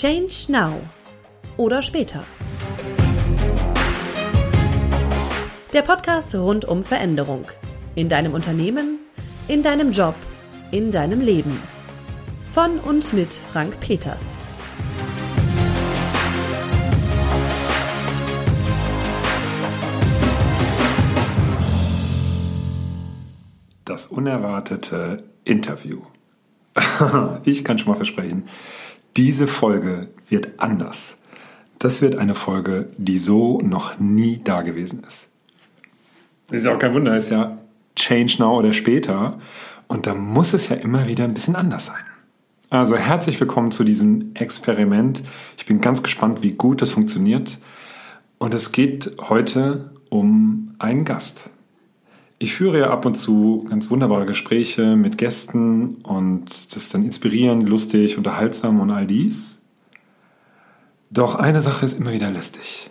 Change Now oder später. Der Podcast rund um Veränderung. In deinem Unternehmen, in deinem Job, in deinem Leben. Von und mit Frank Peters. Das unerwartete Interview. Ich kann schon mal versprechen, diese Folge wird anders. Das wird eine Folge, die so noch nie da gewesen ist. Das ist auch kein Wunder, ist ja Change Now oder später. Und da muss es ja immer wieder ein bisschen anders sein. Also herzlich willkommen zu diesem Experiment. Ich bin ganz gespannt, wie gut das funktioniert. Und es geht heute um einen Gast. Ich führe ja ab und zu ganz wunderbare Gespräche mit Gästen und das ist dann inspirierend, lustig, unterhaltsam und all dies. Doch eine Sache ist immer wieder lästig.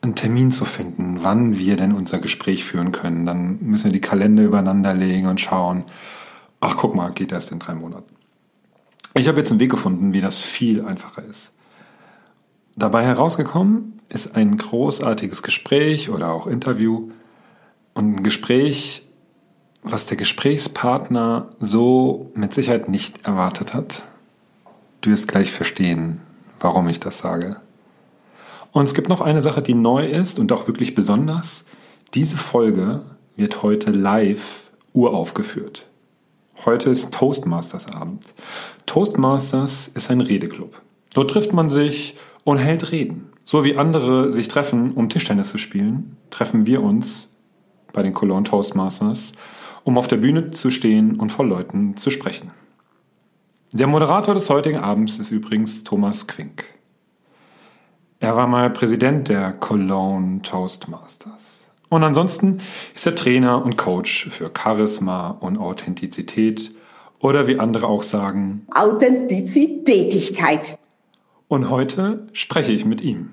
Einen Termin zu finden, wann wir denn unser Gespräch führen können. Dann müssen wir die Kalender übereinander legen und schauen. Ach, guck mal, geht erst in drei Monaten. Ich habe jetzt einen Weg gefunden, wie das viel einfacher ist. Dabei herausgekommen ist ein großartiges Gespräch oder auch Interview und ein Gespräch, was der Gesprächspartner so mit Sicherheit nicht erwartet hat. Du wirst gleich verstehen, warum ich das sage. Und es gibt noch eine Sache, die neu ist und auch wirklich besonders. Diese Folge wird heute live uraufgeführt. Heute ist Toastmasters Abend. Toastmasters ist ein Redeclub. Dort trifft man sich und hält Reden. So wie andere sich treffen, um Tischtennis zu spielen, treffen wir uns bei den Cologne Toastmasters, um auf der Bühne zu stehen und vor Leuten zu sprechen. Der Moderator des heutigen Abends ist übrigens Thomas Quink. Er war mal Präsident der Cologne Toastmasters. Und ansonsten ist er Trainer und Coach für Charisma und Authentizität oder wie andere auch sagen Authentizitätigkeit. Und heute spreche ich mit ihm.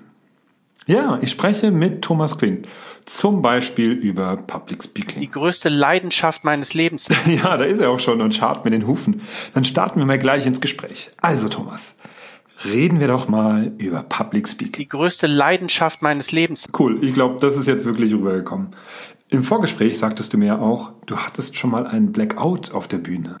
Ja, ich spreche mit Thomas Quinn. Zum Beispiel über Public Speaking. Die größte Leidenschaft meines Lebens. ja, da ist er auch schon und scharrt mit den Hufen. Dann starten wir mal gleich ins Gespräch. Also, Thomas, reden wir doch mal über Public Speaking. Die größte Leidenschaft meines Lebens. Cool, ich glaube, das ist jetzt wirklich rübergekommen. Im Vorgespräch sagtest du mir auch, du hattest schon mal einen Blackout auf der Bühne.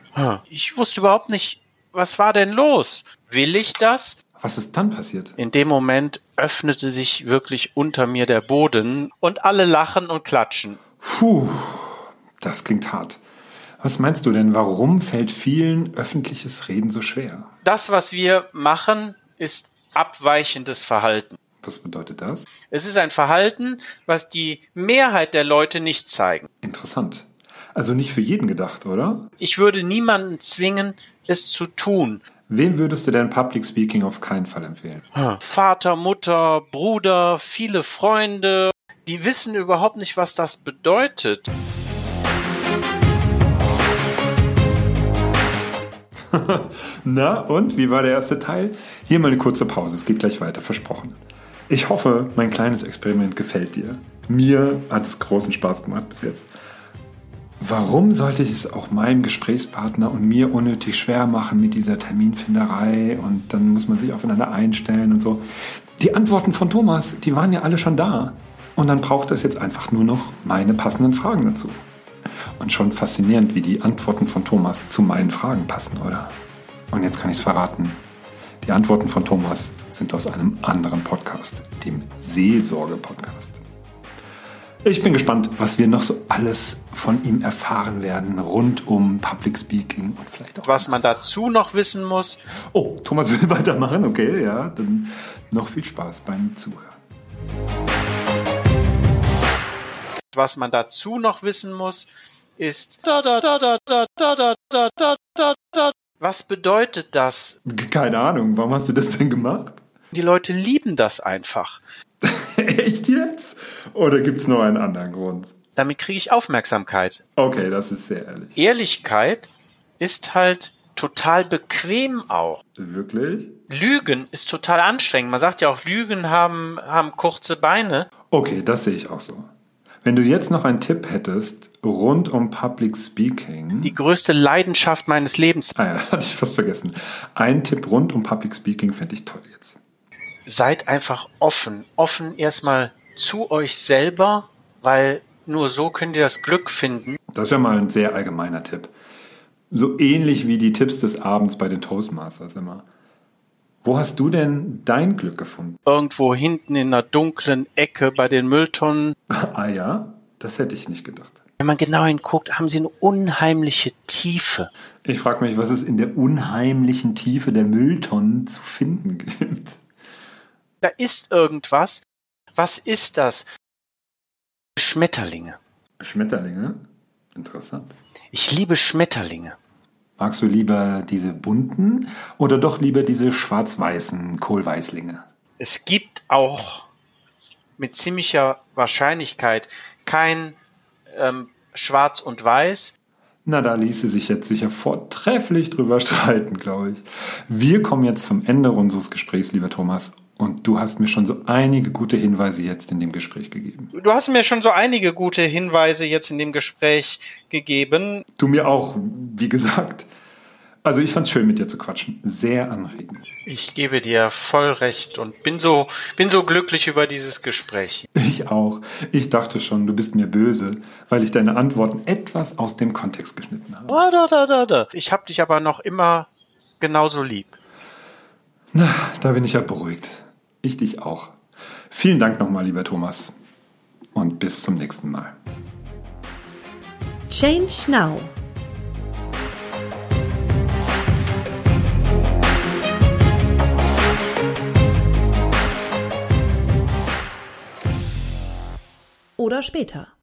Ich wusste überhaupt nicht, was war denn los? Will ich das? Was ist dann passiert? In dem Moment öffnete sich wirklich unter mir der Boden und alle lachen und klatschen. Puh, das klingt hart. Was meinst du denn, warum fällt vielen öffentliches Reden so schwer? Das, was wir machen, ist abweichendes Verhalten. Was bedeutet das? Es ist ein Verhalten, was die Mehrheit der Leute nicht zeigen. Interessant. Also nicht für jeden gedacht, oder? Ich würde niemanden zwingen, es zu tun. Wem würdest du denn Public Speaking auf keinen Fall empfehlen? Vater, Mutter, Bruder, viele Freunde, die wissen überhaupt nicht, was das bedeutet. Na, und wie war der erste Teil? Hier mal eine kurze Pause, es geht gleich weiter, versprochen. Ich hoffe, mein kleines Experiment gefällt dir. Mir hat es großen Spaß gemacht bis jetzt. Warum sollte ich es auch meinem Gesprächspartner und mir unnötig schwer machen mit dieser Terminfinderei und dann muss man sich aufeinander einstellen und so? Die Antworten von Thomas, die waren ja alle schon da. Und dann braucht es jetzt einfach nur noch meine passenden Fragen dazu. Und schon faszinierend, wie die Antworten von Thomas zu meinen Fragen passen, oder? Und jetzt kann ich es verraten. Die Antworten von Thomas sind aus einem anderen Podcast, dem Seelsorge-Podcast. Ich bin gespannt, was wir noch so alles von ihm erfahren werden rund um Public Speaking und vielleicht auch. Was man dazu noch wissen muss. Oh, Thomas will weitermachen, okay, ja, dann noch viel Spaß beim Zuhören. Was man dazu noch wissen muss, ist. Was bedeutet das? Keine Ahnung, warum hast du das denn gemacht? Die Leute lieben das einfach. Echt jetzt? Oder gibt es noch einen anderen Grund? Damit kriege ich Aufmerksamkeit. Okay, das ist sehr ehrlich. Ehrlichkeit ist halt total bequem auch. Wirklich? Lügen ist total anstrengend. Man sagt ja auch, Lügen haben, haben kurze Beine. Okay, das sehe ich auch so. Wenn du jetzt noch einen Tipp hättest rund um Public Speaking. Die größte Leidenschaft meines Lebens. Ah ja, hatte ich fast vergessen. Ein Tipp rund um Public Speaking fände ich toll jetzt. Seid einfach offen. Offen erstmal zu euch selber, weil nur so könnt ihr das Glück finden. Das ist ja mal ein sehr allgemeiner Tipp. So ähnlich wie die Tipps des Abends bei den Toastmasters immer. Wo hast du denn dein Glück gefunden? Irgendwo hinten in einer dunklen Ecke bei den Mülltonnen. ah ja, das hätte ich nicht gedacht. Wenn man genau hinguckt, haben sie eine unheimliche Tiefe. Ich frage mich, was es in der unheimlichen Tiefe der Mülltonnen zu finden gibt. Da ist irgendwas. Was ist das? Schmetterlinge. Schmetterlinge? Interessant. Ich liebe Schmetterlinge. Magst du lieber diese bunten oder doch lieber diese schwarz-weißen Kohlweißlinge? Es gibt auch mit ziemlicher Wahrscheinlichkeit kein ähm, Schwarz und Weiß. Na, da ließe sich jetzt sicher vortrefflich drüber streiten, glaube ich. Wir kommen jetzt zum Ende unseres Gesprächs, lieber Thomas, und du hast mir schon so einige gute Hinweise jetzt in dem Gespräch gegeben. Du hast mir schon so einige gute Hinweise jetzt in dem Gespräch gegeben. Du mir auch, wie gesagt. Also ich fand's schön, mit dir zu quatschen. Sehr anregend. Ich gebe dir voll recht und bin so, bin so glücklich über dieses Gespräch. Ich auch. Ich dachte schon, du bist mir böse, weil ich deine Antworten etwas aus dem Kontext geschnitten habe. Da, da, da, da, da. Ich habe dich aber noch immer genauso lieb. Na, da bin ich ja beruhigt. Ich dich auch. Vielen Dank nochmal, lieber Thomas. Und bis zum nächsten Mal. Change Now. Oder später.